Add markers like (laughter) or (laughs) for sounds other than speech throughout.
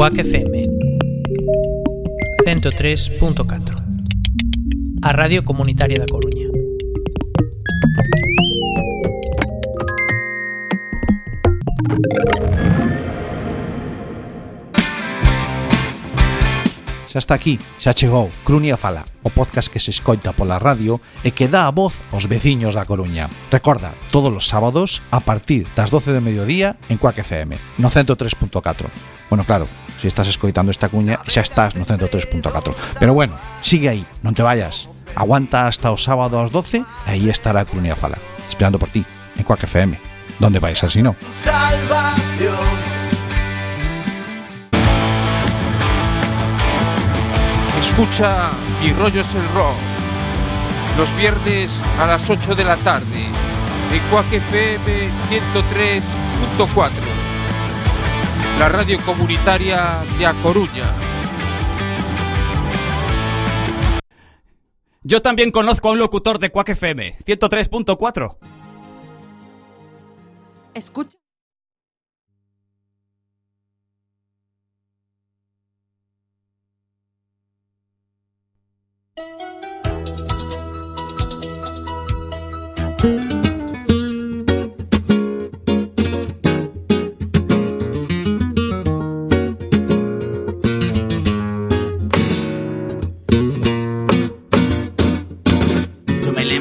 Cuac FM 103.4 A Radio Comunitaria da Coruña Xa está aquí, xa chegou Crunia Fala, o podcast que se escoita pola radio e que dá a voz aos veciños da Coruña. Recorda, todos os sábados, a partir das 12 de mediodía, en Cuac FM, no 103.4. Bueno, claro, se estás escoitando esta cuña xa estás no 103.4. Pero bueno, sigue aí, non te vayas. Aguanta hasta o sábado ás 12 e aí estará Crunia Fala, esperando por ti, en Cuac FM. Donde vais así no? salvación. Escucha Mi rollo es el rock. Los viernes a las 8 de la tarde. En Cuac FM 103.4. La radio comunitaria de A Coruña. Yo también conozco a un locutor de Quack FM, 103.4. Escucha.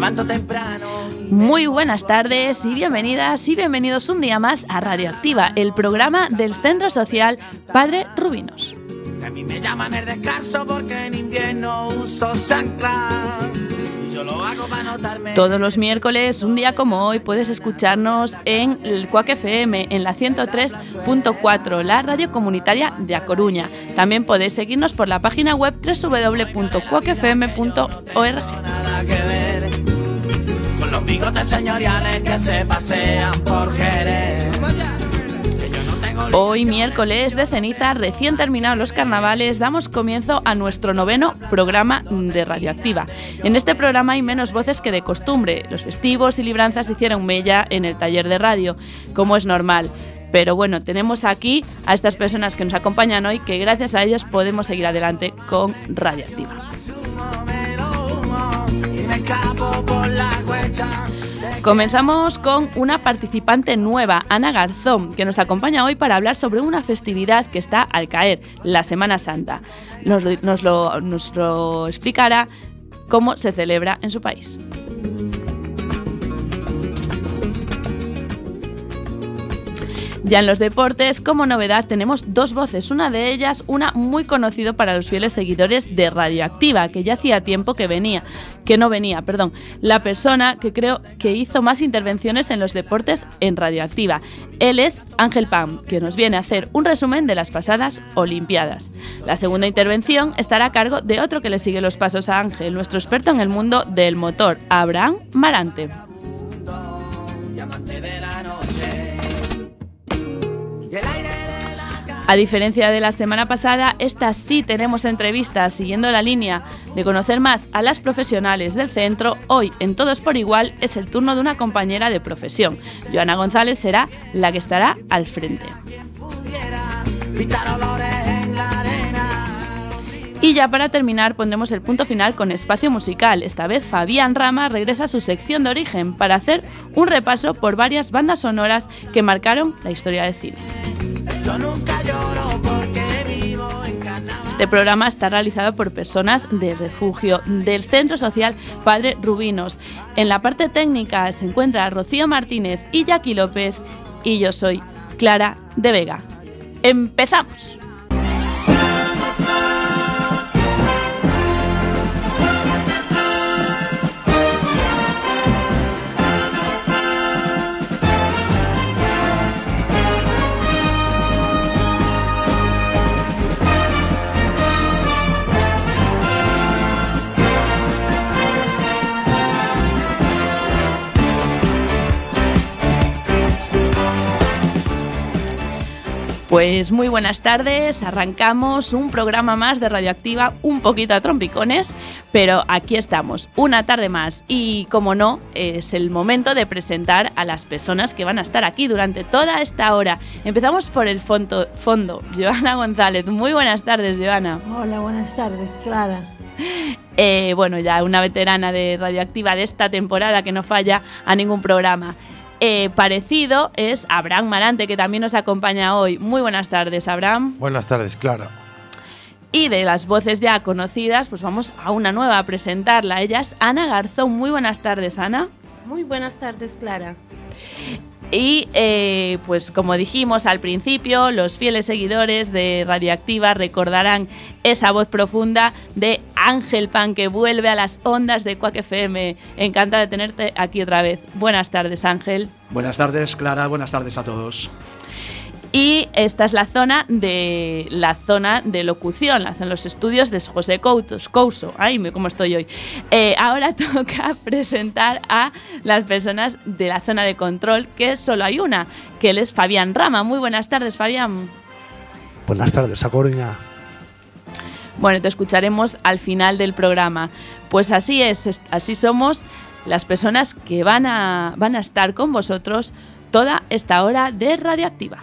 Levanto temprano. Muy buenas tardes y bienvenidas y bienvenidos un día más a Radioactiva, el programa del Centro Social Padre Rubinos. Que a mí me llaman el descanso porque en invierno uso chancla. Y yo lo hago para notarme. Todos los miércoles, un día como hoy, puedes escucharnos en el Cuac FM, en la 103.4, la radio comunitaria de A Coruña. También podéis seguirnos por la página web www.cuacfm.org. bigotes señoriales que se pasean por Jerez. Que yo no tengo Hoy, miércoles de ceniza, recién terminados los carnavales, damos comienzo a nuestro noveno programa de Radioactiva. En este programa hay menos voces que de costumbre. Los festivos y libranzas hicieron mella en el taller de radio, como es normal. Pero bueno, tenemos aquí a estas personas que nos acompañan hoy, que gracias a ellas podemos seguir adelante con Radioactiva. Comenzamos con una participante nueva, Ana Garzón, que nos acompaña hoy para hablar sobre una festividad que está al caer, la Semana Santa. Nos, lo- explicará cómo se celebra en su país. Ya en los deportes, como novedad, tenemos dos voces. Una de ellas, una muy conocido para los fieles seguidores de Radioactiva, que ya hacía tiempo que venía, que no venía, perdón. La persona que creo que hizo más intervenciones en los deportes en Radioactiva. Él es Ángel Pam, que nos viene a hacer un resumen de las pasadas Olimpiadas. La segunda intervención estará a cargo de otro que le sigue los pasos a Ángel, nuestro experto en el mundo del motor, Abraham Marante. A diferencia de la semana pasada, esta sí tenemos entrevistas siguiendo la línea de conocer más a las profesionales del centro. Hoy, en Todos por Igual, es el turno de una compañera de profesión. Joana González será la que estará al frente. Y ya para terminar pondremos el punto final con espacio musical. Esta vez Fabián Rama regresa a su sección de origen para hacer un repaso por varias bandas sonoras que marcaron la historia del cine. Yo nunca lloro porque vivo en carnaval. Este programa está realizado por personas de refugio del Centro Social Padre Rubinos. En la parte técnica se encuentra Rocío Martínez y Jackie López y yo soy Clara de Vega. ¡Empezamos! Pues muy buenas tardes, arrancamos un programa más de Radioactiva, un poquito a trompicones, pero aquí estamos, una tarde más y como no, es el momento de presentar a las personas que van a estar aquí durante toda esta hora. Empezamos por el fondo, fondo. (laughs) Joana González, muy buenas tardes, Joana. Hola, buenas tardes, Clara. Eh, bueno, ya una veterana de Radioactiva de esta temporada que no falla a ningún programa. Eh, parecido es Abraham Marante, que también nos acompaña hoy. Muy buenas tardes, Abraham. Buenas tardes, Clara. Y de las voces ya conocidas, pues vamos a una nueva a presentarla. Ella es Ana Garzón. Muy buenas tardes, Ana. Muy buenas tardes, Clara. Y eh, pues como dijimos al principio, los fieles seguidores de Radioactiva recordarán esa voz profunda de Ángel Pan que vuelve a las ondas de Quack FM. Encantada de tenerte aquí otra vez. Buenas tardes, Ángel. Buenas tardes, Clara. Buenas tardes a todos. Y esta es la zona de la zona de locución, la hacen los estudios de José Coutos, Couso. Ay, cómo estoy hoy. Eh, ahora (laughs) toca presentar a las personas de la zona de control, que solo hay una, que él es Fabián Rama. Muy buenas tardes, Fabián. Buenas tardes, a Coruña. Bueno, te escucharemos al final del programa. Pues así es, así somos las personas que van a, van a estar con vosotros toda esta hora de Radioactiva.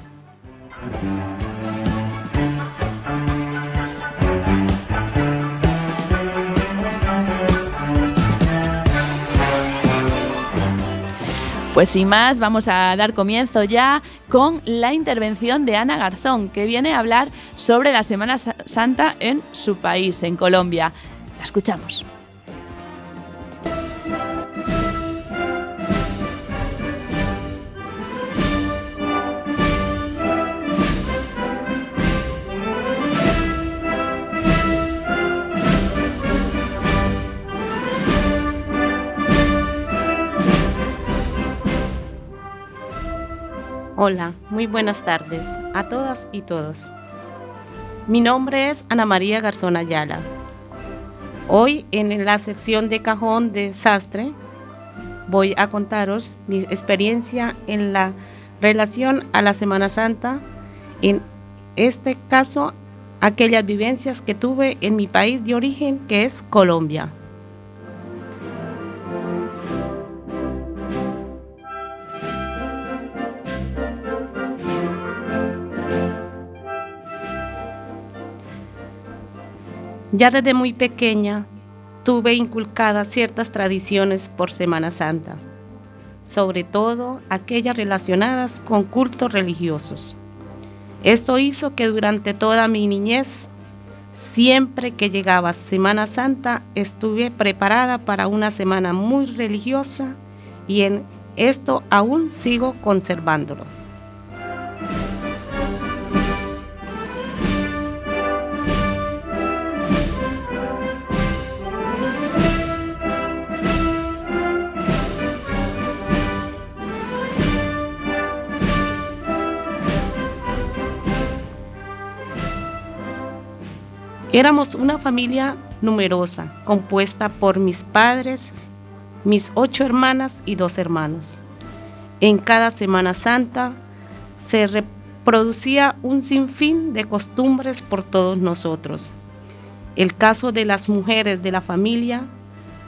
Pues sin más, vamos a dar comienzo ya con la intervención de Ana Garzón, que viene a hablar sobre la Semana Santa en su país, en Colombia. La escuchamos. Hola, muy buenas tardes a todas y todos. Mi nombre es Ana María Garzón Ayala. Hoy en la sección de cajón de sastre voy a contaros mi experiencia en la relación a la Semana Santa, en este caso aquellas vivencias que tuve en mi país de origen que es Colombia. Ya desde muy pequeña tuve inculcadas ciertas tradiciones por Semana Santa, sobre todo aquellas relacionadas con cultos religiosos. Esto hizo que durante toda mi niñez, siempre que llegaba Semana Santa, estuve preparada para una semana muy religiosa y en esto aún sigo conservándolo. Éramos una familia numerosa, compuesta por mis padres, mis ocho hermanas y dos hermanos. En cada Semana Santa se reproducía un sinfín de costumbres por todos nosotros. El caso de las mujeres de la familia,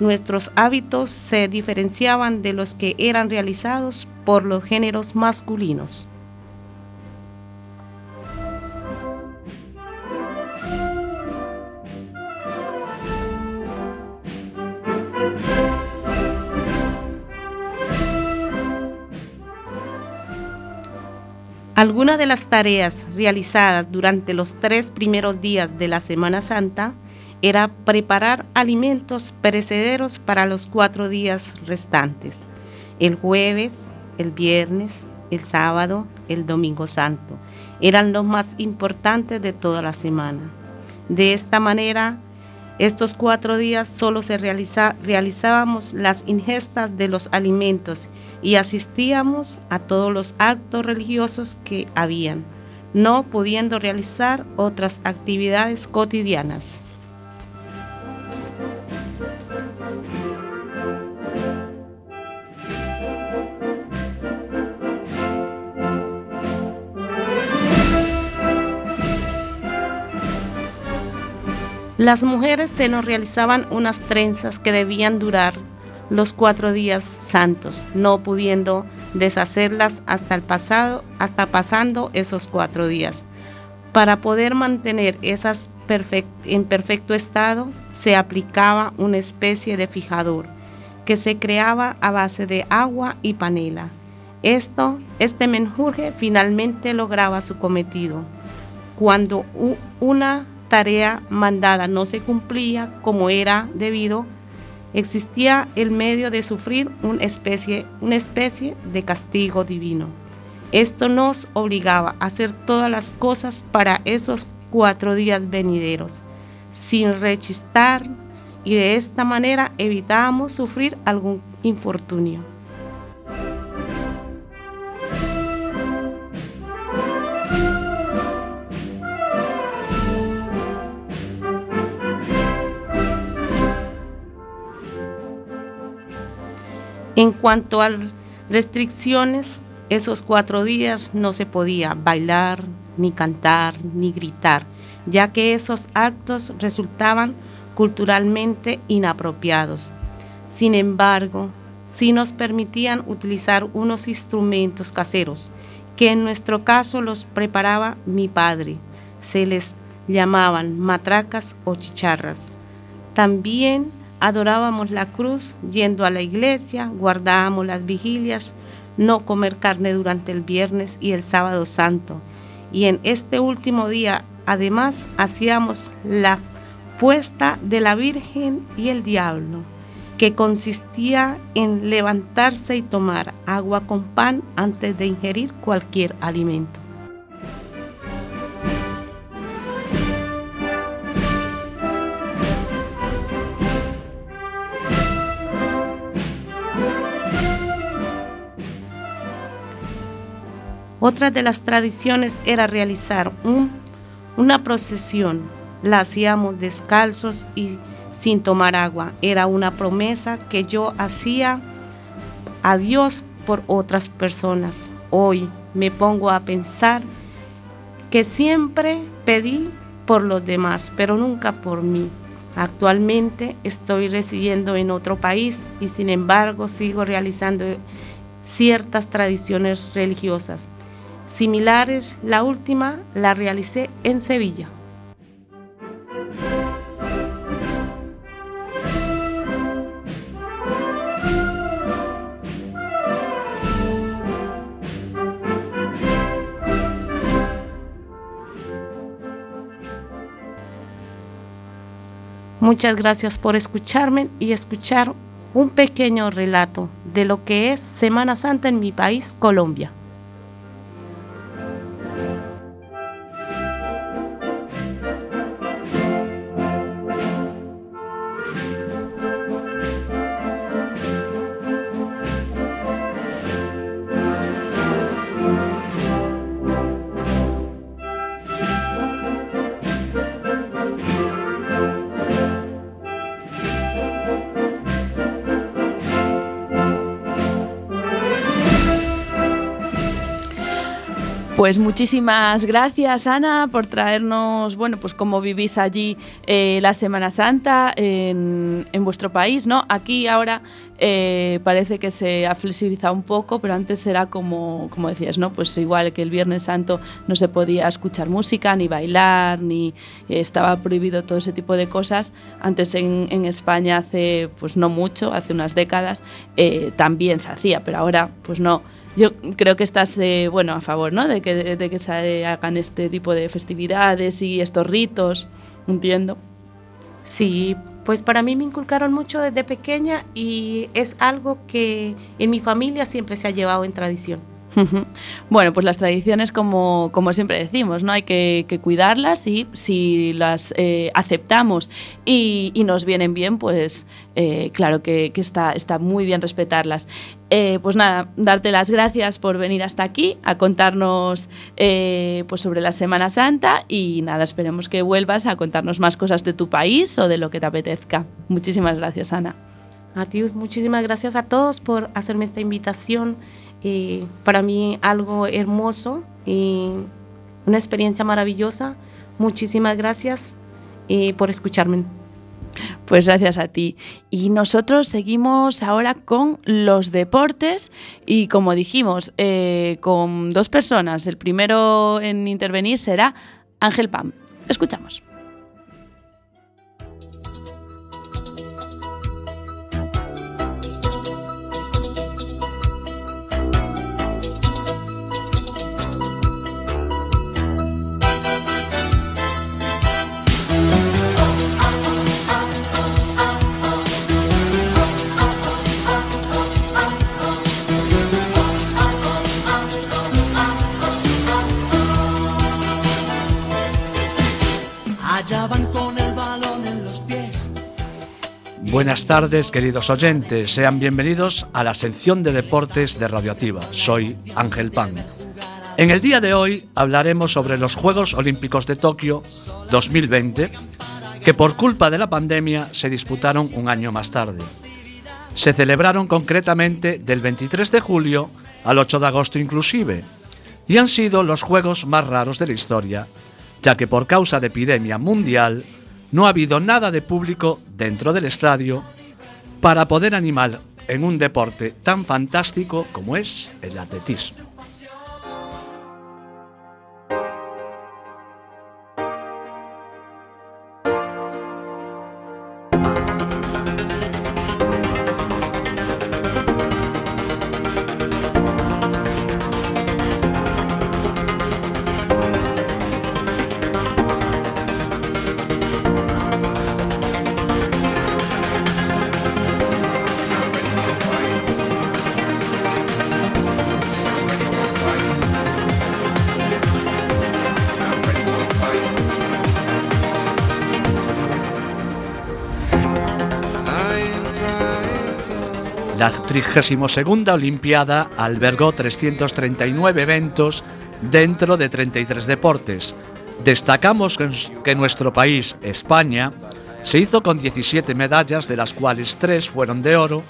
nuestros hábitos se diferenciaban de los que eran realizados por los géneros masculinos. Algunas de las tareas realizadas durante los tres primeros días de la Semana Santa era preparar alimentos perecederos para los cuatro días restantes, el jueves, el viernes, el sábado, el domingo santo. Eran los más importantes de toda la semana. De esta manera, estos cuatro días solo se realizábamos las ingestas de los alimentos y asistíamos a todos los actos religiosos que habían, no pudiendo realizar otras actividades cotidianas. Las mujeres se nos realizaban unas trenzas que debían durar los cuatro días santos, no pudiendo deshacerlas hasta el pasado, hasta pasando esos cuatro días. Para poder mantener esas en perfecto estado, se aplicaba una especie de fijador que se creaba a base de agua y panela. Esto, este menjurje finalmente lograba su cometido. Cuando una tarea mandada no se cumplía como era debido, existía el medio de sufrir una especie, una especie de castigo divino. Esto nos obligaba a hacer todas las cosas para esos cuatro días venideros, sin rechistar, y de esta manera evitábamos sufrir algún infortunio. En cuanto a restricciones, esos cuatro días no se podía bailar, ni cantar, ni gritar, ya que esos actos resultaban culturalmente inapropiados. Sin embargo, sí nos permitían utilizar unos instrumentos caseros, que en nuestro caso los preparaba mi padre. Se les llamaban matracas o chicharras. También adorábamos la cruz yendo a la iglesia, guardábamos las vigilias, no comer carne durante el viernes y el sábado santo. Y en este último día, además, hacíamos la puesta de la Virgen y el diablo, que consistía en levantarse y tomar agua con pan antes de ingerir cualquier alimento. Otra de las tradiciones era realizar una procesión. La hacíamos descalzos y sin tomar agua. Era una promesa que yo hacía a Dios por otras personas. Hoy me pongo a pensar que siempre pedí por los demás, pero nunca por mí. Actualmente estoy residiendo en otro país y sin embargo sigo realizando ciertas tradiciones religiosas similares. La última la realicé en Sevilla. Muchas gracias por escucharme y escuchar un pequeño relato de lo que es Semana Santa en mi país, Colombia. Pues muchísimas gracias, Ana, por traernos, bueno, pues cómo vivís allí eh, la Semana Santa en, vuestro país, ¿no? Aquí ahora eh, parece que se ha flexibilizado un poco, pero antes era como, como decías, ¿no? Pues igual que el Viernes Santo no se podía escuchar música, ni bailar, ni eh, estaba prohibido todo ese tipo de cosas. Antes en, en España hace, pues no mucho, hace unas décadas, también se hacía, pero ahora, pues no yo creo que estás eh, bueno a favor ¿no? de, que, de que se hagan este tipo de festividades y estos ritos, entiendo. Sí, pues para mí me inculcaron mucho desde pequeña y es algo que en mi familia siempre se ha llevado en tradición. Bueno, pues las tradiciones, como, siempre decimos, ¿no? Hay que, cuidarlas y si las eh, aceptamos y, nos vienen bien, pues eh, claro que, está, está muy bien respetarlas. Eh, pues nada, darte las gracias por venir hasta aquí a contarnos pues sobre la Semana Santa y nada, esperemos que vuelvas a contarnos más cosas de tu país o de lo que te apetezca. Muchísimas gracias, Ana. A ti, muchísimas gracias a todos por hacerme esta invitación para mí algo hermoso y una experiencia maravillosa. Muchísimas gracias eh, por escucharme. Pues gracias a ti. Y nosotros seguimos ahora con los deportes y como dijimos, eh, con dos personas. El primero en intervenir será Ángel Pam. Escuchamos. Buenas tardes, queridos oyentes. Sean bienvenidos a la sección de deportes de Radioactiva. Soy Ángel Pan. En el día de hoy hablaremos sobre los Juegos Olímpicos de Tokio 2020, que por culpa de la pandemia se disputaron un año más tarde. Se celebraron concretamente del 23 de julio al 8 de agosto inclusive, y han sido los Juegos más raros de la historia, ya que por causa de epidemia mundial no ha habido nada de público dentro del estadio para poder animar en un deporte tan fantástico como es el atletismo. 32 Olimpiada albergó 339 eventos dentro de 33 deportes. Destacamos que- nuestro país, España, se hizo con 17 medallas, de las cuales 3 fueron de oro,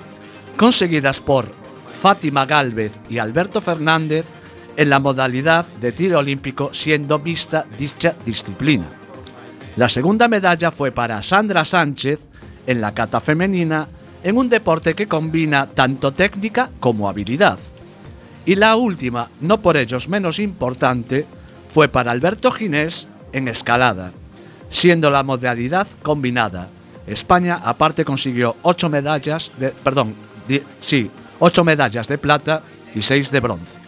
conseguidas por Fátima Gálvez y Alberto Fernández en la modalidad de tiro olímpico, siendo mixta dicha disciplina. La segunda medalla fue para Sandra Sánchez en la cata femenina en un deporte que combina tanto técnica como habilidad. Y la última, no por ellos menos importante, fue para Alberto Ginés en escalada, siendo la modalidad combinada. España aparte consiguió ocho medallas de, perdón, sí, medallas de plata y seis de bronce.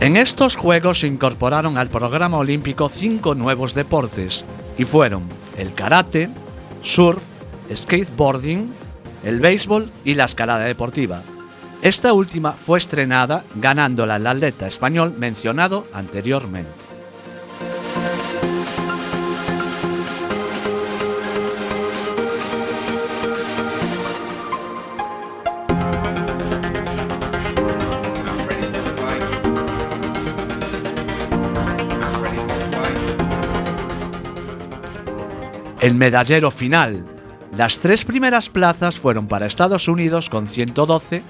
En estos Juegos se incorporaron al programa olímpico cinco nuevos deportes y fueron el karate, surf, skateboarding, el béisbol y la escalada deportiva. Esta última fue estrenada ganándola el atleta español mencionado anteriormente. El medallero final. Las tres primeras plazas fueron para Estados Unidos con 112,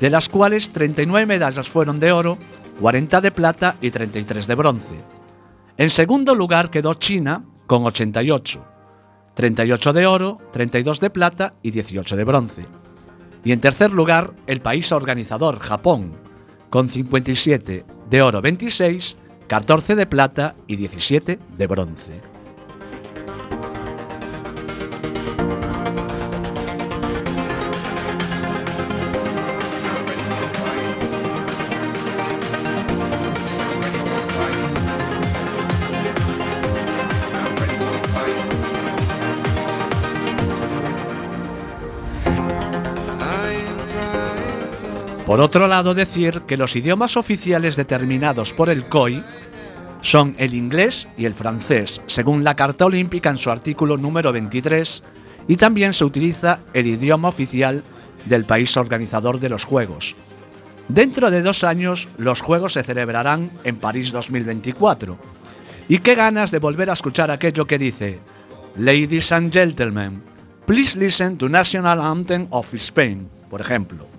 de las cuales 39 medallas fueron de oro, 40 de plata y 33 de bronce. En segundo lugar quedó China con 88, 38 de oro, 32 de plata y 18 de bronce. Y en tercer lugar, el país organizador, Japón, con 57 de oro 26, 14 de plata y 17 de bronce. Por otro lado, decir que los idiomas oficiales determinados por el COI son el inglés y el francés, según la Carta Olímpica en su artículo número 23, y también se utiliza el idioma oficial del país organizador de los Juegos. Dentro de dos años, los Juegos se celebrarán en París 2024, Y qué ganas de volver a escuchar aquello que dice, Ladies and gentlemen, please listen to National Anthem of Spain, por ejemplo.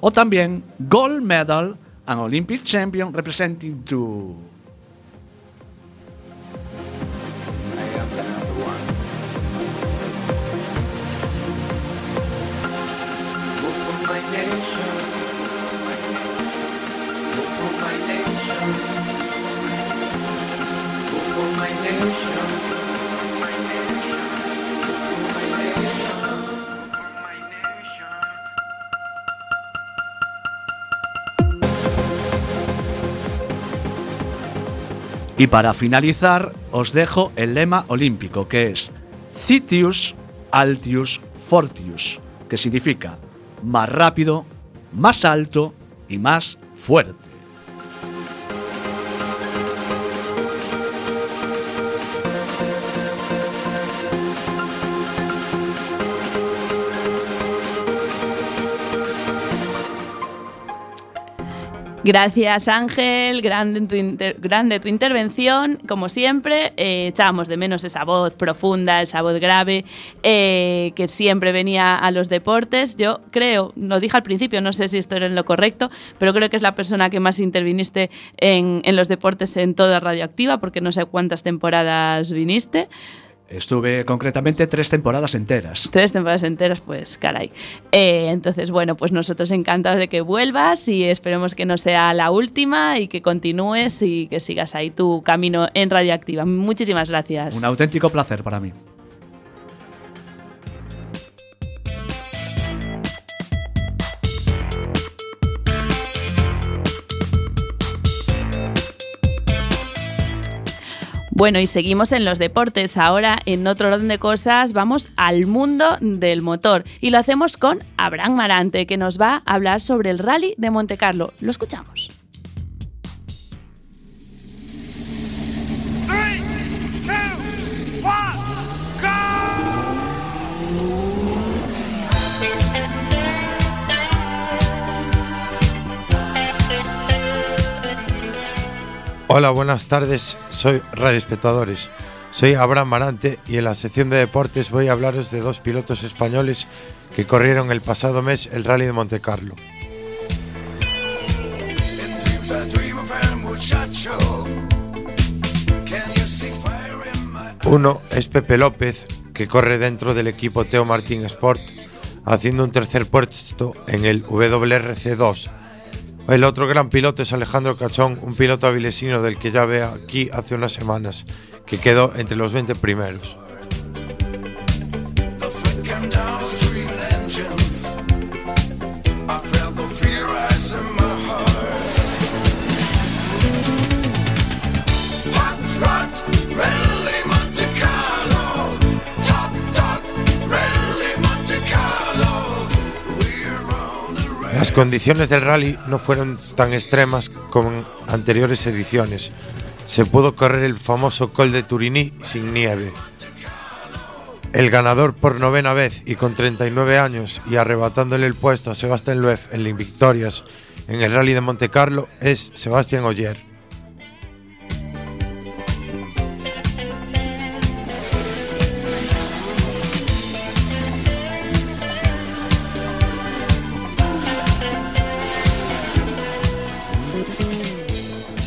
o también gold medal and Olympic champion representing to Y para finalizar, os dejo el lema olímpico, que es Citius Altius Fortius, que significa más rápido, más alto y más fuerte. Gracias Ángel, grande tu, inter- grande tu intervención. Como siempre, eh, echábamos de menos esa voz profunda, esa voz grave eh, que siempre venía a los deportes. Yo creo, lo dije al principio, no sé si esto era en lo correcto, pero creo que es la persona que más interviniste en, en los deportes en toda Radioactiva, porque no sé cuántas temporadas viniste. Estuve concretamente tres temporadas enteras. Tres temporadas enteras, pues caray. Eh, entonces, bueno, pues nosotros encantados de que vuelvas y esperemos que no sea la última y que continúes y que sigas ahí tu camino en Radioactiva. Muchísimas gracias. Un auténtico placer para mí. Bueno, y seguimos en los deportes. Ahora, en otro orden de cosas, vamos al mundo del motor. Y lo hacemos con Abraham Marante, que nos va a hablar sobre el rally de Monte Carlo. Lo escuchamos. Hola, buenas tardes. Soy Radio Espectadores. Soy Abraham Marante y en la sección de deportes voy a hablaros de dos pilotos españoles que corrieron el pasado mes el Rally de Monte Carlo. Uno es Pepe López, que corre dentro del equipo Teo Martín Sport, haciendo un tercer puesto en el WRC2. El otro gran piloto es Alejandro Cachón, un piloto avilesino del que ya ve aquí hace unas semanas, que quedó entre los 20 primeros. Las condiciones del rally no fueron tan extremas como en anteriores ediciones. Se pudo correr el famoso Col de Turini sin nieve. El ganador por novena vez y con 39 años y arrebatándole el puesto a Sebastián Loeb en las victorias en el Rally de Monte Carlo es Sebastián Ogier.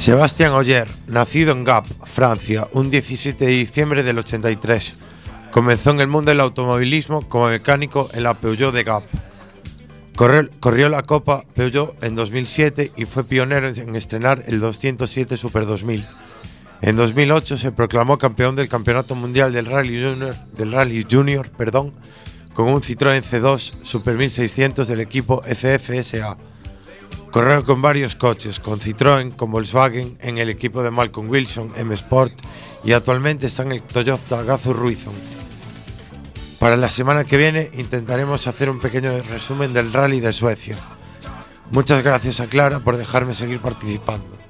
Sebastián Ogier, nacido en Gap, Francia, un 17 de diciembre del 83. Comenzó en el mundo del automovilismo como mecánico en la Peugeot de Gap. Corrió, la Copa Peugeot en 2007 y fue pionero en estrenar el 207 Super 2000. En 2008 se proclamó campeón del Campeonato Mundial del Rally Junior, del Rally Junior perdón, con un Citroën C2 Super 1600 del equipo FFSA. Corrió con varios coches, con Citroën, con Volkswagen, en el equipo de Malcolm Wilson, M Sport y actualmente está en el Toyota Gazoo Ruizon. Para la semana que viene intentaremos hacer un pequeño resumen del rally de Suecia. Muchas gracias a Clara por dejarme seguir participando.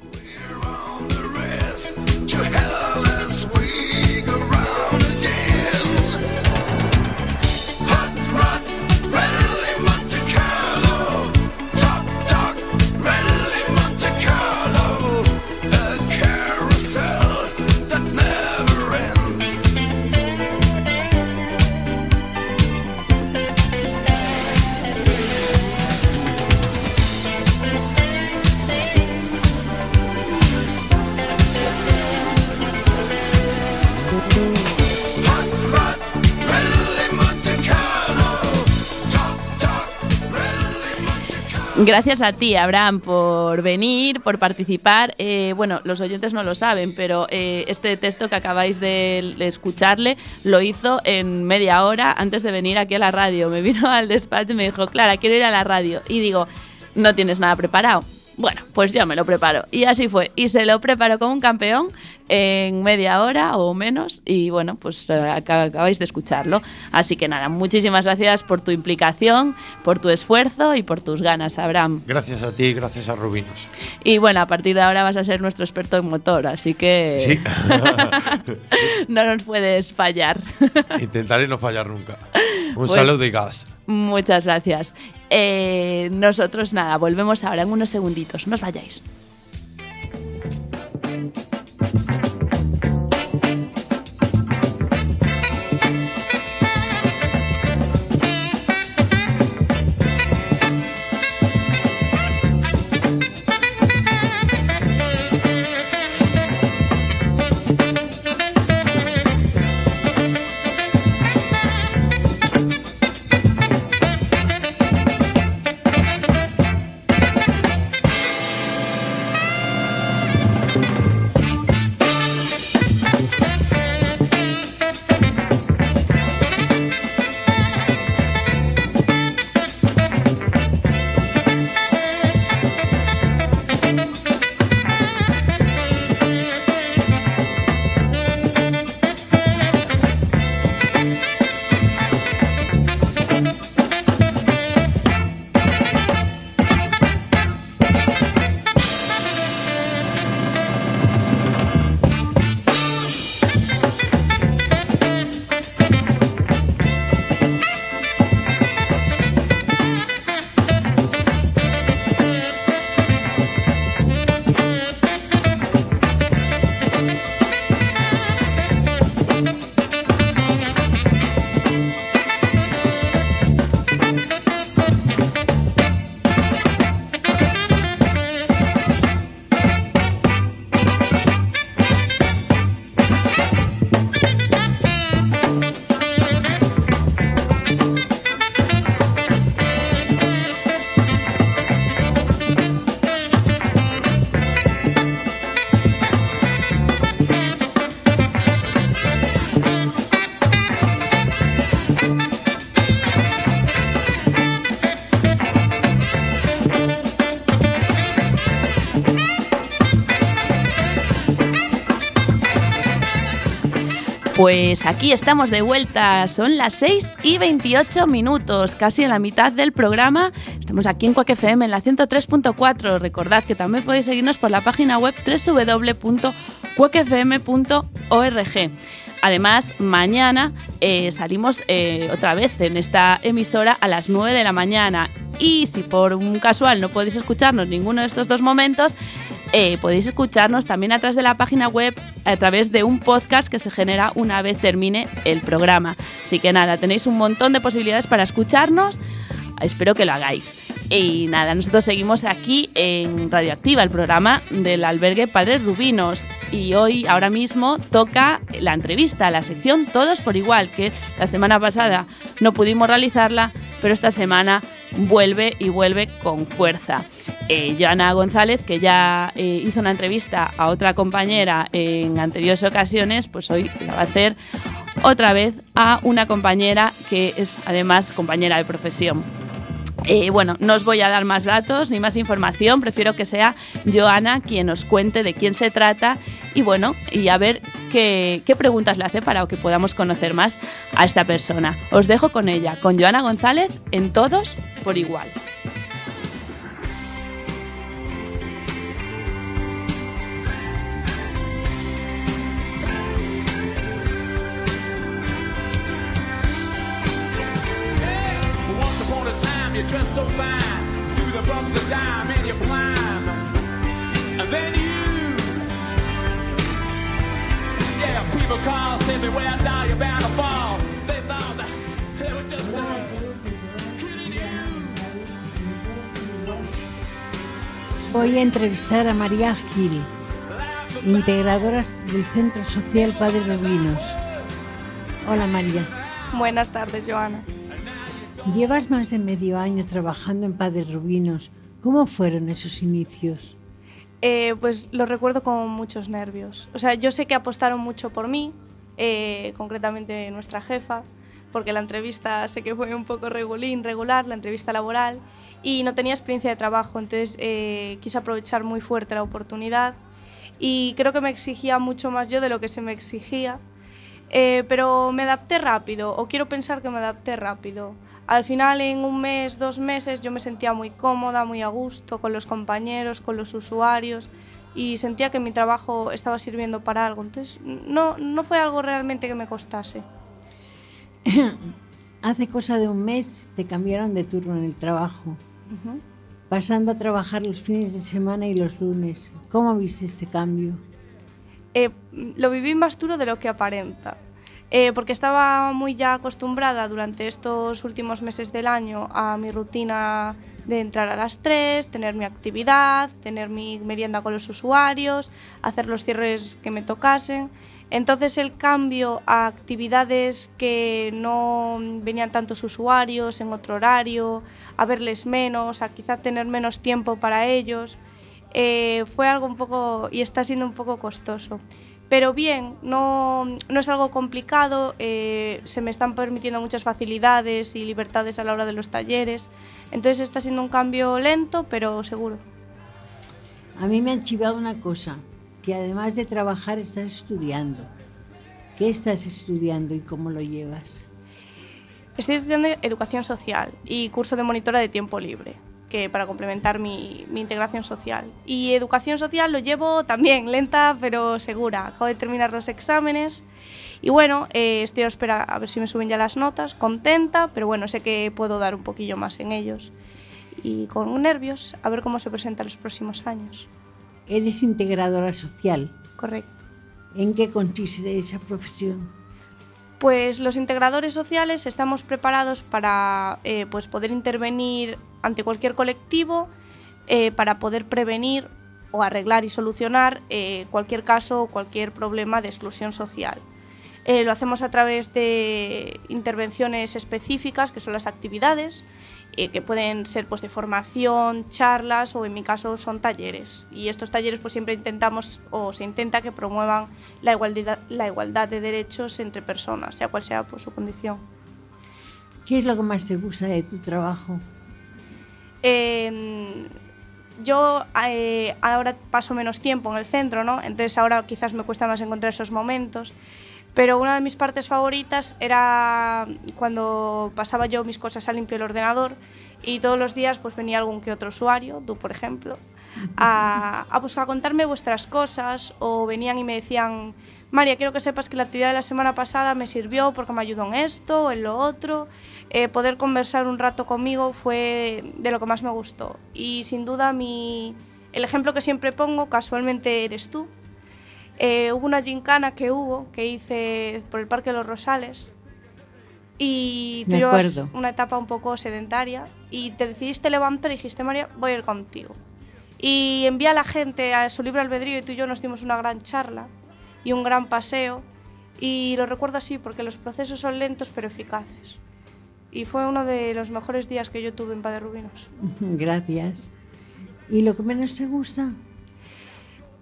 Gracias a ti, Abraham, por venir, por participar. Eh, bueno, los oyentes no lo saben, pero eh, este texto que acabáis de, escucharle lo hizo en media hora antes de venir aquí a la radio. Me vino al despacho y me dijo, Clara, quiero ir a la radio. Y digo, no tienes nada preparado. Bueno, pues yo me lo preparo. Y así fue. Y se lo preparó como un campeón en media hora o menos. Y bueno, pues eh, acab- acabáis de escucharlo. Así que nada, muchísimas gracias por tu implicación, por tu esfuerzo y por tus ganas, Abraham. Gracias a ti y gracias a Rubinos. Y bueno, a partir de ahora vas a ser nuestro experto en motor, así que Sí. (laughs) no nos puedes fallar. Intentaré no fallar nunca. Un Pues- saludo y gas. Muchas gracias. Eh, nosotros nada, volvemos ahora en unos segunditos. No os vayáis. Pues aquí estamos de vuelta, son las 6 y 28 minutos, casi en la mitad del programa. Estamos aquí en Quack FM en la 103.4. Recordad que también podéis seguirnos por la página web www.quackfm.org. Además, mañana eh, salimos eh, otra vez en esta emisora a las 9 de la mañana. Y si por un casual no podéis escucharnos ninguno de estos dos momentos, eh, podéis escucharnos también a través de la página web, a través de un podcast que se genera una vez termine el programa. Así que nada, tenéis un montón de posibilidades para escucharnos. Espero que lo hagáis. Y nada, nosotros seguimos aquí en Radioactiva, el programa del albergue Padres Rubinos. Y hoy, ahora mismo, toca la entrevista, la sección Todos por Igual, que la semana pasada no pudimos realizarla, pero esta semana vuelve y vuelve con fuerza. Eh, Joana González, que ya eh, hizo una entrevista a otra compañera en anteriores ocasiones, pues hoy la va a hacer otra vez a una compañera que es además compañera de profesión. Eh, bueno, no os voy a dar más datos ni más información, prefiero que sea Joana quien nos cuente de quién se trata y bueno, y a ver qué preguntas le hace para que podamos conocer más a esta persona. Os dejo con ella, con Joana González, en todos por igual. You dressed so fine, through the bumps of time and you climb. And then you, yeah, people call, say me where down, you're bound to fall. They thought that they were just uh. Voy a entrevistar a María Gil, integradora del Centro Social Padre Rubinos. Hola María. Buenas tardes, Joana. Llevas más de medio año trabajando en Padres Rubinos. ¿Cómo fueron esos inicios? Eh, pues lo recuerdo con muchos nervios. O sea, yo sé que apostaron mucho por mí, eh, concretamente nuestra jefa, porque la entrevista sé que fue un poco regulín, regular, la entrevista laboral, y no tenía experiencia de trabajo, entonces eh, quise aprovechar muy fuerte la oportunidad y creo que me exigía mucho más yo de lo que se me exigía, eh, pero me adapté rápido, o quiero pensar que me adapté rápido. Al final, en un mes, dos meses, yo me sentía muy cómoda, muy a gusto con los compañeros, con los usuarios y sentía que mi trabajo estaba sirviendo para algo. Entonces, no, no fue algo realmente que me costase. (coughs) Hace cosa de un mes te cambiaron de turno en el trabajo, pasando a trabajar los fines de semana y los lunes. ¿Cómo viste este cambio? Eh, lo viví más duro de lo que aparenta. Eh, porque estaba muy ya acostumbrada durante estos últimos meses del año a mi rutina de entrar a las 3, tener mi actividad, tener mi merienda con los usuarios, hacer los cierres que me tocasen. Entonces el cambio a actividades que no venían tantos usuarios en otro horario, a verles menos, a quizá tener menos tiempo para ellos, eh, fue algo un poco y está siendo un poco costoso. Pero bien, no, no es algo complicado, eh, se me están permitiendo muchas facilidades y libertades a la hora de los talleres, entonces está siendo un cambio lento, pero seguro. A mí me han chivado una cosa, que además de trabajar estás estudiando. ¿Qué estás estudiando y cómo lo llevas? Estoy estudiando educación social y curso de monitora de tiempo libre, que para complementar mi, mi integración social. Y educación social lo llevo también lenta pero segura. Acabo de terminar los exámenes y bueno, eh, estoy a espera a ver si me suben ya las notas. Contenta, pero bueno, sé que puedo dar un poquillo más en ellos. Y con nervios, a ver cómo se presenta los próximos años. Eres integradora social. Correcto. ¿En qué consiste esa profesión? Pues los integradores sociales estamos preparados para eh, pues poder intervenir ante cualquier colectivo, eh, para poder prevenir o arreglar y solucionar eh, cualquier caso o cualquier problema de exclusión social. Lo hacemos a través de intervenciones específicas, que son las actividades, eh, que pueden ser pues, de formación, charlas o en mi caso son talleres. Y estos talleres pues, siempre intentamos o se intenta que promuevan la igualdad, la igualdad de derechos entre personas, sea cual sea pues, su condición. ¿Qué es lo que más te gusta de tu trabajo? Eh, yo eh, ahora paso menos tiempo en el centro, ¿no? Entonces ahora quizás me cuesta más encontrar esos momentos. Pero una de mis partes favoritas era cuando pasaba yo mis cosas a limpio el ordenador y todos los días pues venía algún que otro usuario, tú por ejemplo, a, a, pues, contarme vuestras cosas o venían y me decían, María, quiero que sepas que la actividad de la semana pasada me sirvió porque me ayudó en esto, en lo otro. Eh, poder conversar un rato conmigo fue de lo que más me gustó. Y sin duda mi, el ejemplo que siempre pongo casualmente eres tú. Eh, hubo una gincana que hubo, que hice por el Parque de los Rosales, y tú llevas una etapa un poco sedentaria, y te decidiste levantar y dijiste, María, voy a ir contigo. Y envía a la gente a su libre albedrío, y tú y yo nos dimos una gran charla y un gran paseo, y lo recuerdo así porque los procesos son lentos pero eficaces. Y fue uno de los mejores días que yo tuve en Padre Rubinos. (laughs) Gracias. ¿Y lo que menos te gusta?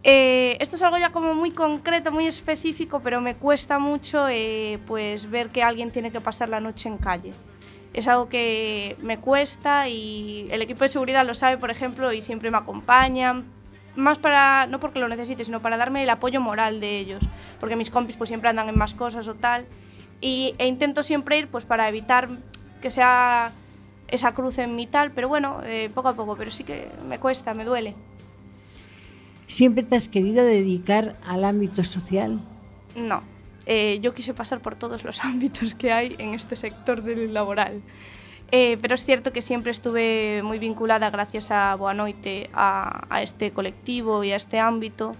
Eh, esto es algo ya como muy concreto, muy específico, pero me cuesta mucho eh, pues ver que alguien tiene que pasar la noche en calle. Es algo que me cuesta y el equipo de seguridad lo sabe, por ejemplo, y siempre me acompañan. Más para, no porque lo necesite, sino para darme el apoyo moral de ellos. Porque mis compis pues siempre andan en más cosas o tal. Y, e intento siempre ir pues para evitar que sea esa cruz en mi tal, pero bueno, eh, poco a poco, pero sí que me cuesta, me duele. ¿Siempre te has querido dedicar al ámbito social? No, eh, yo quise pasar por todos los (laughs) ámbitos que hay en este sector del laboral. Eh, pero es cierto que siempre estuve muy vinculada, gracias a Boanoite, a, a este colectivo y a este ámbito.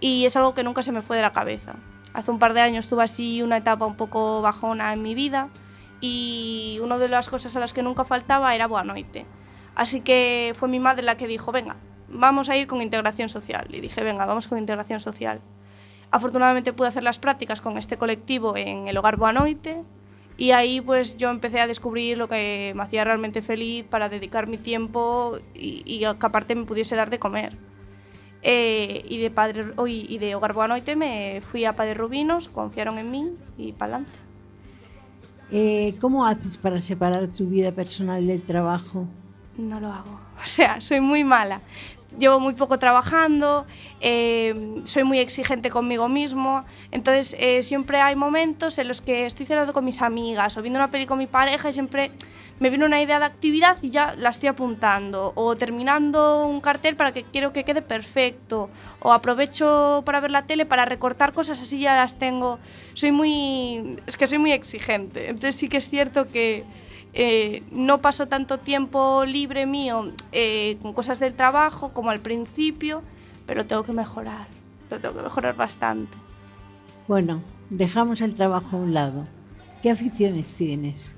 Y es algo que nunca se me fue de la cabeza. Hace un par de años tuve así una etapa un poco bajona en mi vida y una de las cosas a las que nunca faltaba era Boanoite. Así que fue mi madre la que dijo, venga, vamos a ir con integración social. Y dije, venga, vamos con integración social. Afortunadamente pude hacer las prácticas con este colectivo en el Hogar Boanoite Y ahí pues yo empecé a descubrir lo que me hacía realmente feliz para dedicar mi tiempo y, y que aparte me pudiese dar de comer. Eh, y de padre hoy y de Hogar Boa Noite me fui a Padre Rubinos, confiaron en mí y para adelante. Eh, ¿Cómo haces para separar tu vida personal del trabajo? No lo hago. (laughs) O sea, soy muy mala. Llevo muy poco trabajando, eh, soy muy exigente conmigo mismo, entonces eh, siempre hay momentos en los que estoy cenando con mis amigas o viendo una peli con mi pareja y siempre me viene una idea de actividad y ya la estoy apuntando o terminando un cartel para que quiero que quede perfecto. O aprovecho para ver la tele para recortar cosas así ya las tengo. Soy muy es que soy muy exigente, entonces sí que es cierto que eh, no paso tanto tiempo libre mío eh, con cosas del trabajo como al principio, pero tengo que mejorar, lo tengo que mejorar bastante. Bueno, dejamos el trabajo a un lado. ¿Qué aficiones tienes?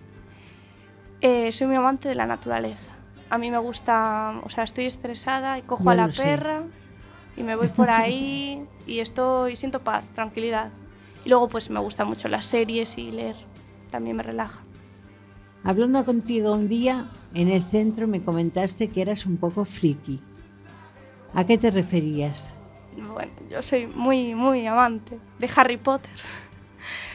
Eh, soy muy amante de la naturaleza. A mí me gusta, o sea, estoy estresada y cojo a la sé. perra y me voy por ahí (laughs) y estoy, siento paz, tranquilidad. Y luego pues me gustan mucho las series y leer, también me relaja. Hablando contigo un día, en el centro me comentaste que eras un poco friki. ¿A qué te referías? Bueno, yo soy muy, muy amante de Harry Potter.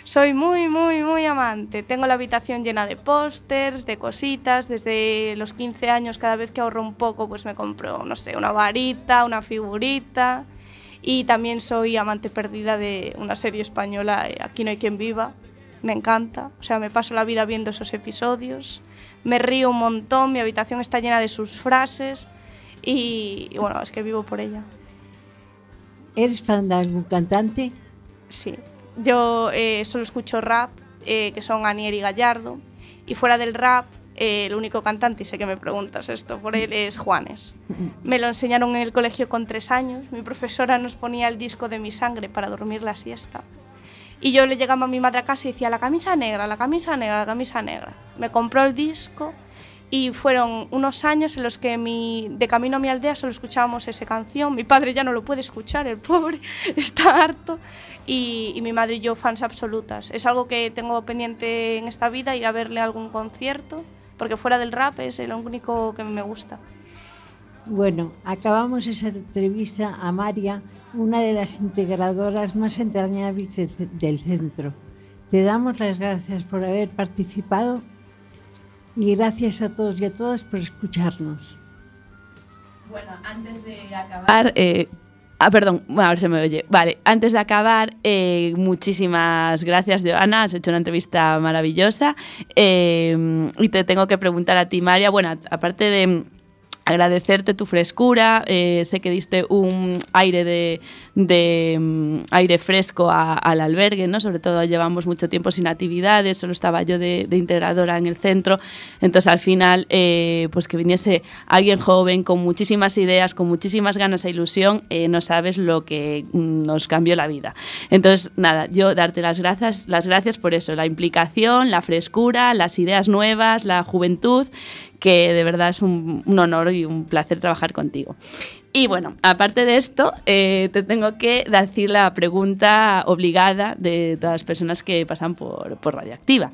Soy muy, muy, muy amante. Tengo la habitación llena de pósters, de cositas. Desde los 15 años, cada vez que ahorro un poco, pues me compro, no sé, una varita, una figurita. Y también soy amante perdida de una serie española, eh, Aquí no hay quien viva. Me encanta. O sea, me paso la vida viendo esos episodios. Me río un montón, mi habitación está llena de sus frases. Y, y bueno, es que vivo por ella. ¿Eres fan de algún cantante? Sí, yo eh, solo escucho rap, eh, que son Anier y Gallardo, y fuera del rap, eh, el único cantante, y sé que me preguntas esto, por él es Juanes. Me lo enseñaron en el colegio con tres años, mi profesora nos ponía el disco de mi sangre para dormir la siesta. Y yo le llegaba a mi madre a casa y decía, la camisa negra, la camisa negra, la camisa negra. Me compró el disco y fueron unos años en los que mi, de camino a mi aldea solo escuchábamos esa canción. Mi padre ya no lo puede escuchar, el pobre (laughs) está harto. Y, y mi madre y yo fans absolutas. Es algo que tengo pendiente en esta vida, ir a verle a algún concierto, porque fuera del rap es el único que me gusta. Bueno, acabamos esa entrevista a María, una de las integradoras más entrañables de- del centro. Te damos las gracias por haber participado y gracias a todos y a todas por escucharnos. Bueno, antes de acabar. eh, ah, perdón, bueno, a ver si me oye. Vale, antes de acabar, eh, muchísimas gracias, Joana. Has hecho una entrevista maravillosa. Eh, y te tengo que preguntar a ti, María. Bueno, aparte de agradecerte tu frescura, eh, sé que diste un aire de, de, mm, aire fresco al albergue, ¿no? Sobre todo llevamos mucho tiempo sin actividades, solo estaba yo de, integradora en el centro, entonces al final eh, pues que viniese alguien joven con muchísimas ideas, con muchísimas ganas e ilusión, eh, no sabes lo que mm, nos cambió la vida. Entonces nada, yo darte las gracias, las gracias por eso, la implicación, la frescura, las ideas nuevas, la juventud que de verdad es un honor y un placer trabajar contigo. Y bueno, aparte de esto, eh, te tengo que decir la pregunta obligada de todas las personas que pasan por, por Radioactiva,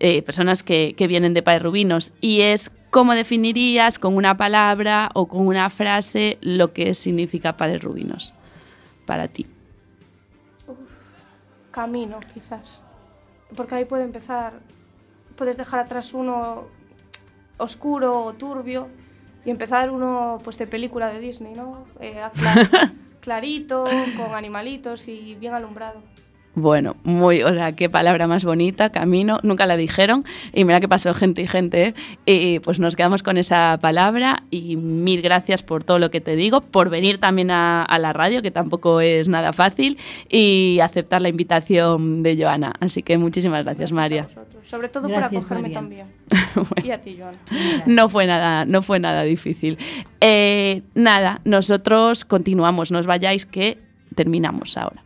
eh, personas que, que vienen de Rubinos, y es cómo definirías con una palabra o con una frase lo que significa Rubinos para ti. Camino, quizás. Porque ahí puede empezar, puedes dejar atrás uno oscuro o turbio y empezar uno pues de película de Disney, ¿no? Eh, cla- (laughs) clarito, con animalitos y bien alumbrado. Bueno, muy, o sea, qué palabra más bonita, camino, nunca la dijeron y mira que pasó gente y gente, ¿eh? y pues nos quedamos con esa palabra y mil gracias por todo lo que te digo, por venir también a, a la radio, que tampoco es nada fácil, y aceptar la invitación de Joana. Así que muchísimas gracias, María. Sobre todo Gracias, por acogerme Marian. también. (laughs) Y a ti, Joan. No fue nada, no fue nada difícil. Eh, nada, nosotros continuamos, no os vayáis que terminamos ahora.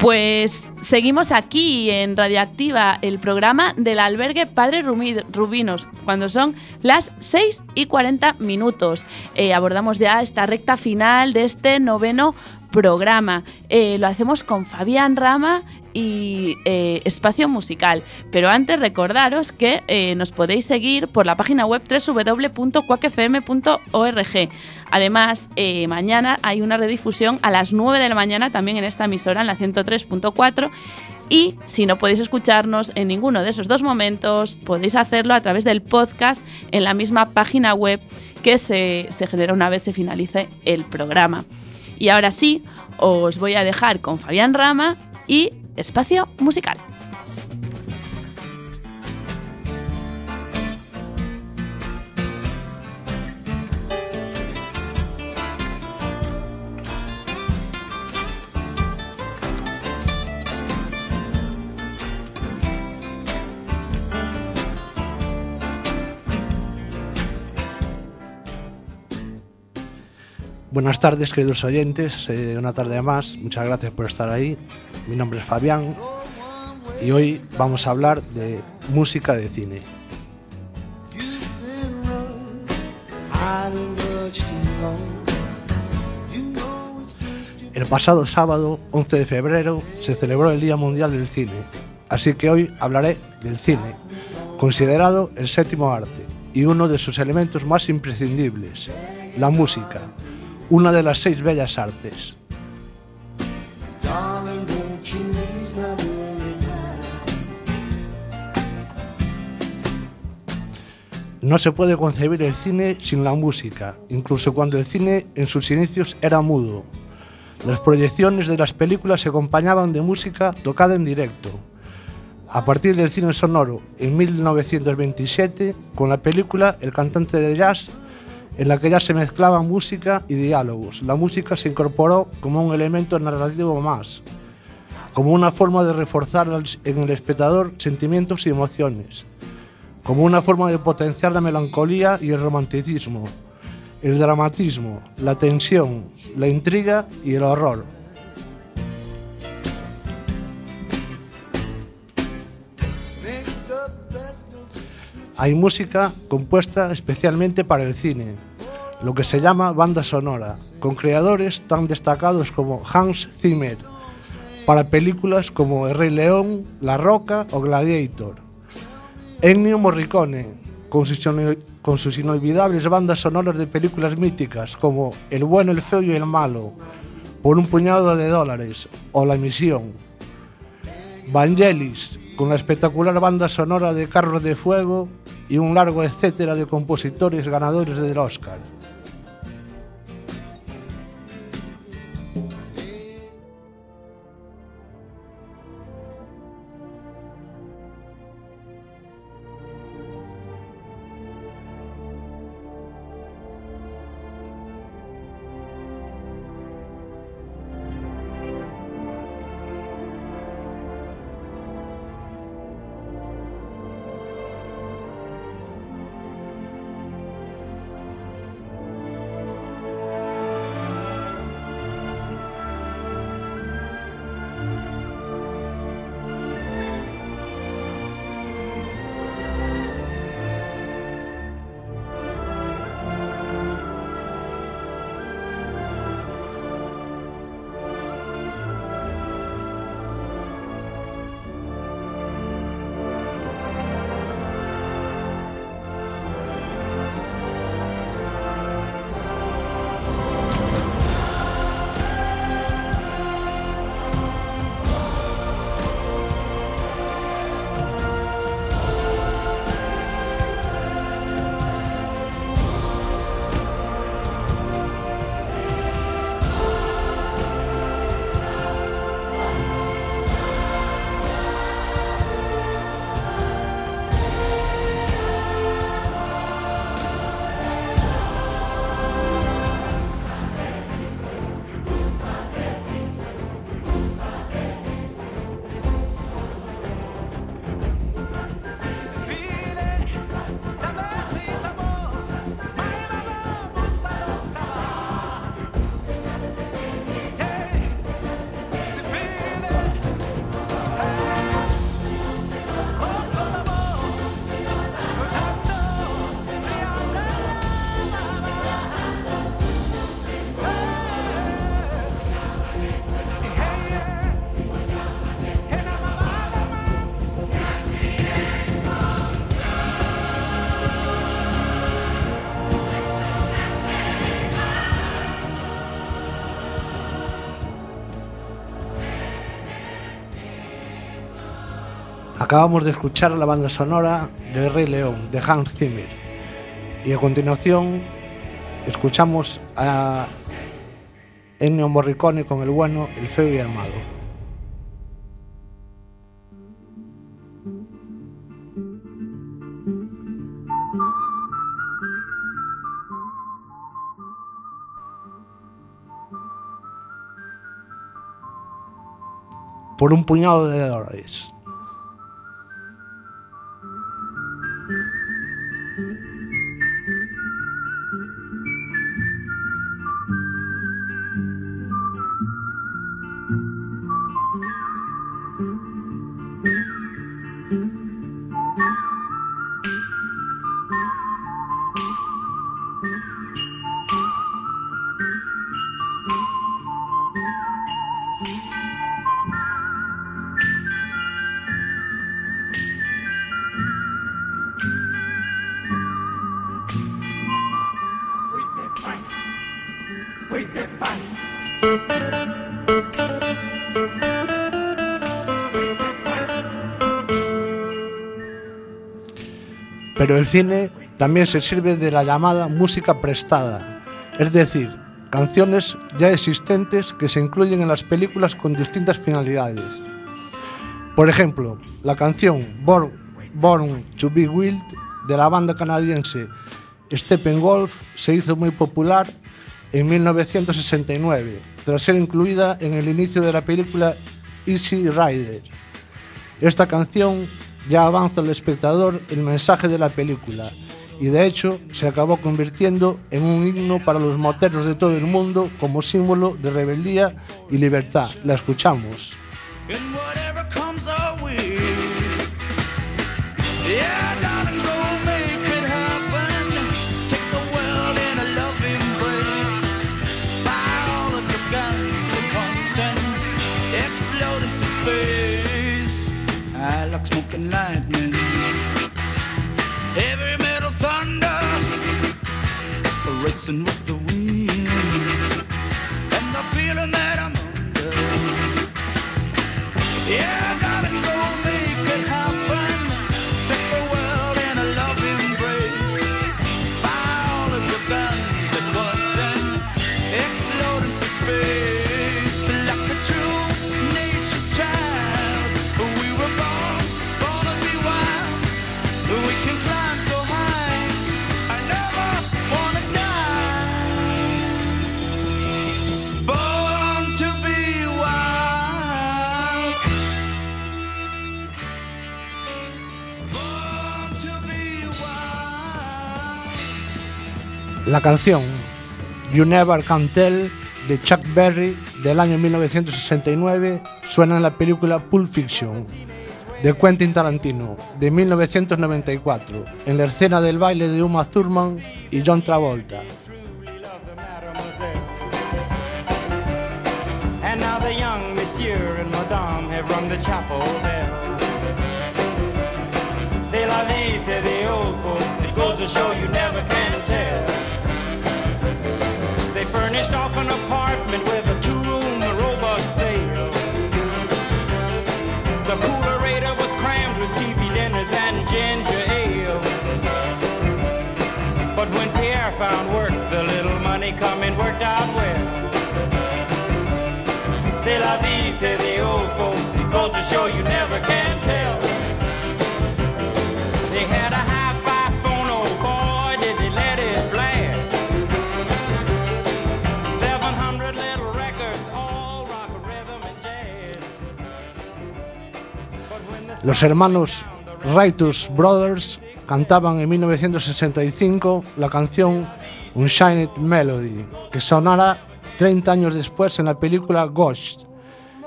Pues seguimos aquí en Radioactiva, el programa del albergue Padre Rubinos, cuando son las 6 y 40 minutos. Eh, abordamos ya esta recta final de este noveno programa. Eh, lo hacemos con Fabián Rama y eh, Espacio Musical. Pero antes recordaros que eh, nos podéis seguir por la página web www.cuacfm.org. Además, eh, mañana hay una redifusión a las 9 de la mañana también en esta emisora, en la 103.4. Y si no podéis escucharnos en ninguno de esos dos momentos, podéis hacerlo a través del podcast en la misma página web que se, se genera una vez se finalice el programa. Y ahora sí, os voy a dejar con Fabián Rama y Espacio Musical. Buenas tardes, queridos oyentes. eh, una tarde más. Muchas gracias por estar ahí. Mi nombre es Fabián y hoy vamos a hablar de música de cine. El pasado sábado, 11 de febrero, se celebró el Día Mundial del Cine. Así que hoy hablaré del cine, considerado el séptimo arte y uno de sus elementos más imprescindibles, la música, una de las seis bellas artes. No se puede concebir el cine sin la música, incluso cuando el cine en sus inicios era mudo. Las proyecciones de las películas se acompañaban de música tocada en directo. A partir del cine sonoro, en 1927, con la película El cantante de jazz, en la que ya se mezclaban música y diálogos, la música se incorporó como un elemento narrativo más, como una forma de reforzar en el espectador sentimientos y emociones, como una forma de potenciar la melancolía y el romanticismo, el dramatismo, la tensión, la intriga y el horror. Hay música compuesta especialmente para el cine, lo que se llama banda sonora, con creadores tan destacados como Hans Zimmer, para películas como El Rey León, La Roca o Gladiator. Ennio Morricone, con sus, inolvidables bandas sonoras de películas míticas como El bueno, el feo y el malo, Por un puñado de dólares o La misión. Vangelis, con la espectacular banda sonora de Carros de Fuego y un largo etcétera de compositores ganadores del Oscar. Acabamos de escuchar la banda sonora de Rey León, de Hans Zimmer. Y a continuación escuchamos a Ennio Morricone con el bueno, el feo y el malo. Por un puñado de dólares. Cine también se sirve de la llamada música prestada, es decir, canciones ya existentes que se incluyen en las películas con distintas finalidades. Por ejemplo, la canción Born, Born to Be Wild de la banda canadiense Steppenwolf se hizo muy popular en 1969, tras ser incluida en el inicio de la película Easy Rider. Esta canción ya avanza al espectador el mensaje de la película y de hecho se acabó convirtiendo en un himno para los moteros de todo el mundo como símbolo de rebeldía y libertad. La escuchamos. Lightning. La canción You Never Can Tell de Chuck Berry del año 1969 suena en la película Pulp Fiction de Quentin Tarantino de 1994 en la escena del baile de Uma Thurman y John Travolta. Found work, the little money coming worked out well. C'est la vie, say the old folks. Goes show you never can tell. They had a high-fi phone, oh boy, did they let it blast. 700 little records, all rock, rhythm, and jazz. Los hermanos Righteous Brothers cantaban en 1965 la canción Unchained Melody, que sonará 30 años después en la película Ghost,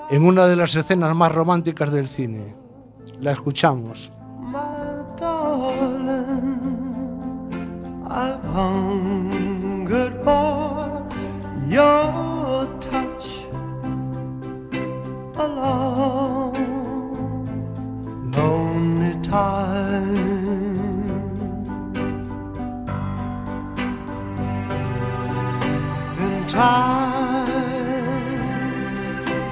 en una de las escenas más románticas del cine. La escuchamos. time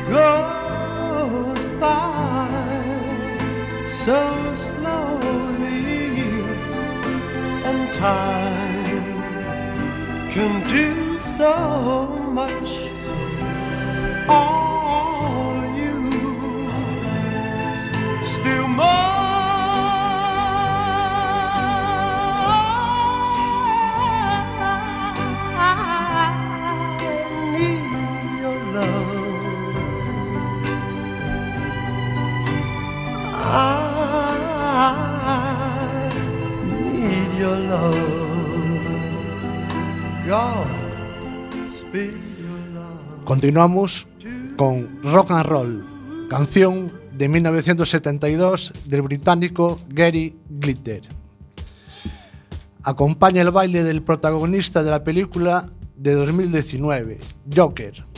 goes by so slowly, and time can do so much. All you still more. Continuamos con Rock and Roll, canción de 1972 del británico Gary Glitter. Acompaña el baile del protagonista de la película de 2019, Joker.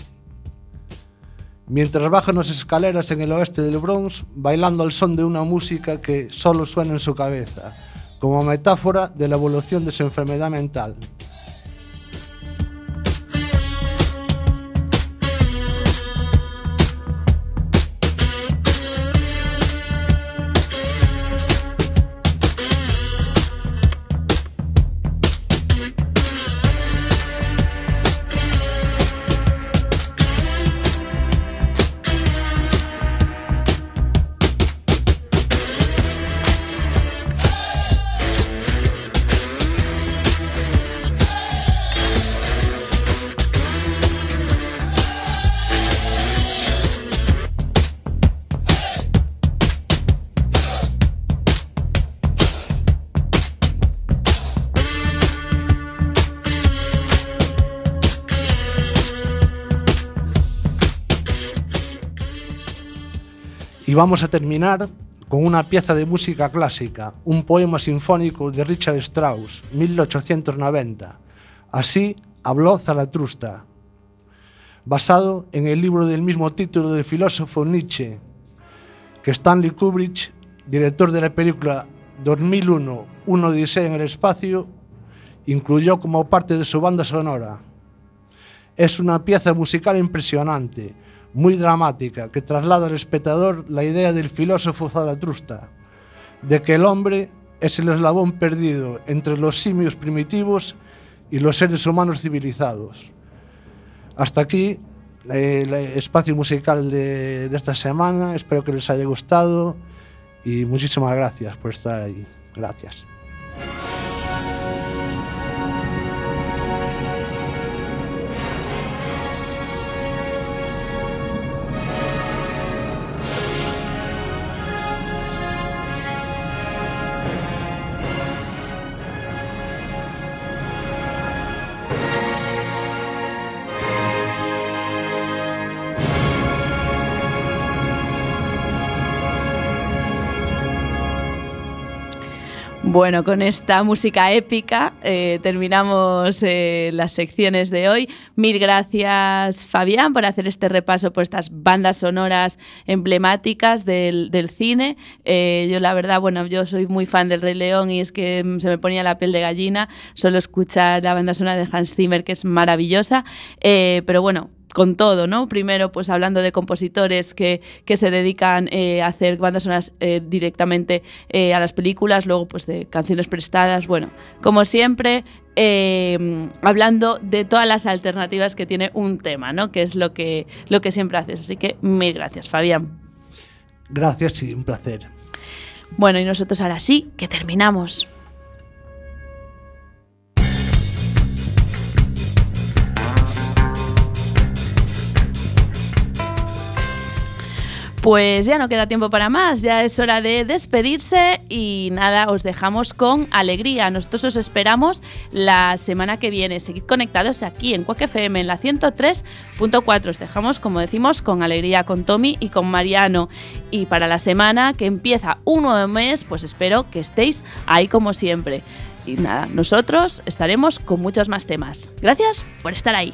mientras bajan las escaleras en el oeste del Bronx bailando al son de una música que solo suena en su cabeza, como metáfora de la evolución de su enfermedad mental. Y vamos a terminar con una pieza de música clásica, un poema sinfónico de Richard Strauss, 1890. Así habló Zaratrusta, basado en el libro del mismo título del filósofo Nietzsche, que Stanley Kubrick, director de la película 2001, Una Odisea en el espacio, incluyó como parte de su banda sonora. Es una pieza musical impresionante, muy dramática que traslada al espectador la idea del filósofo Zaratrusta, de que el hombre es el eslabón perdido entre los simios primitivos y los seres humanos civilizados. Hasta aquí eh, el espacio musical de, de esta semana, espero que les haya gustado y muchísimas gracias por estar ahí. Gracias. Bueno, con esta música épica eh, terminamos eh, las secciones de hoy. Mil gracias, Fabián, por hacer este repaso por estas bandas sonoras emblemáticas del, cine. Eh, yo, la verdad, bueno, yo soy muy fan del Rey León y es que mm, se me ponía la piel de gallina solo escuchar la banda sonora de Hans Zimmer, que es maravillosa. Pero bueno, con todo, ¿no? Primero, pues hablando de compositores que, que se dedican eh, a hacer bandas sonoras eh, directamente eh, a las películas, luego pues de canciones prestadas, bueno, como siempre, eh, hablando de todas las alternativas que tiene un tema, ¿no? Que es lo que, lo que siempre haces. Así que mil gracias, Fabián. Gracias y un placer. Bueno, y nosotros ahora sí que terminamos. Pues ya no queda tiempo para más, ya es hora de despedirse y nada, os dejamos con alegría. Nosotros os esperamos la semana que viene. Seguid conectados aquí en Quack FM en la 103.4. Os dejamos, como decimos, con alegría con Tommy y con Mariano. Y para la semana que empieza un nuevo mes, pues espero que estéis ahí como siempre. Y nada, nosotros estaremos con muchos más temas. Gracias por estar ahí.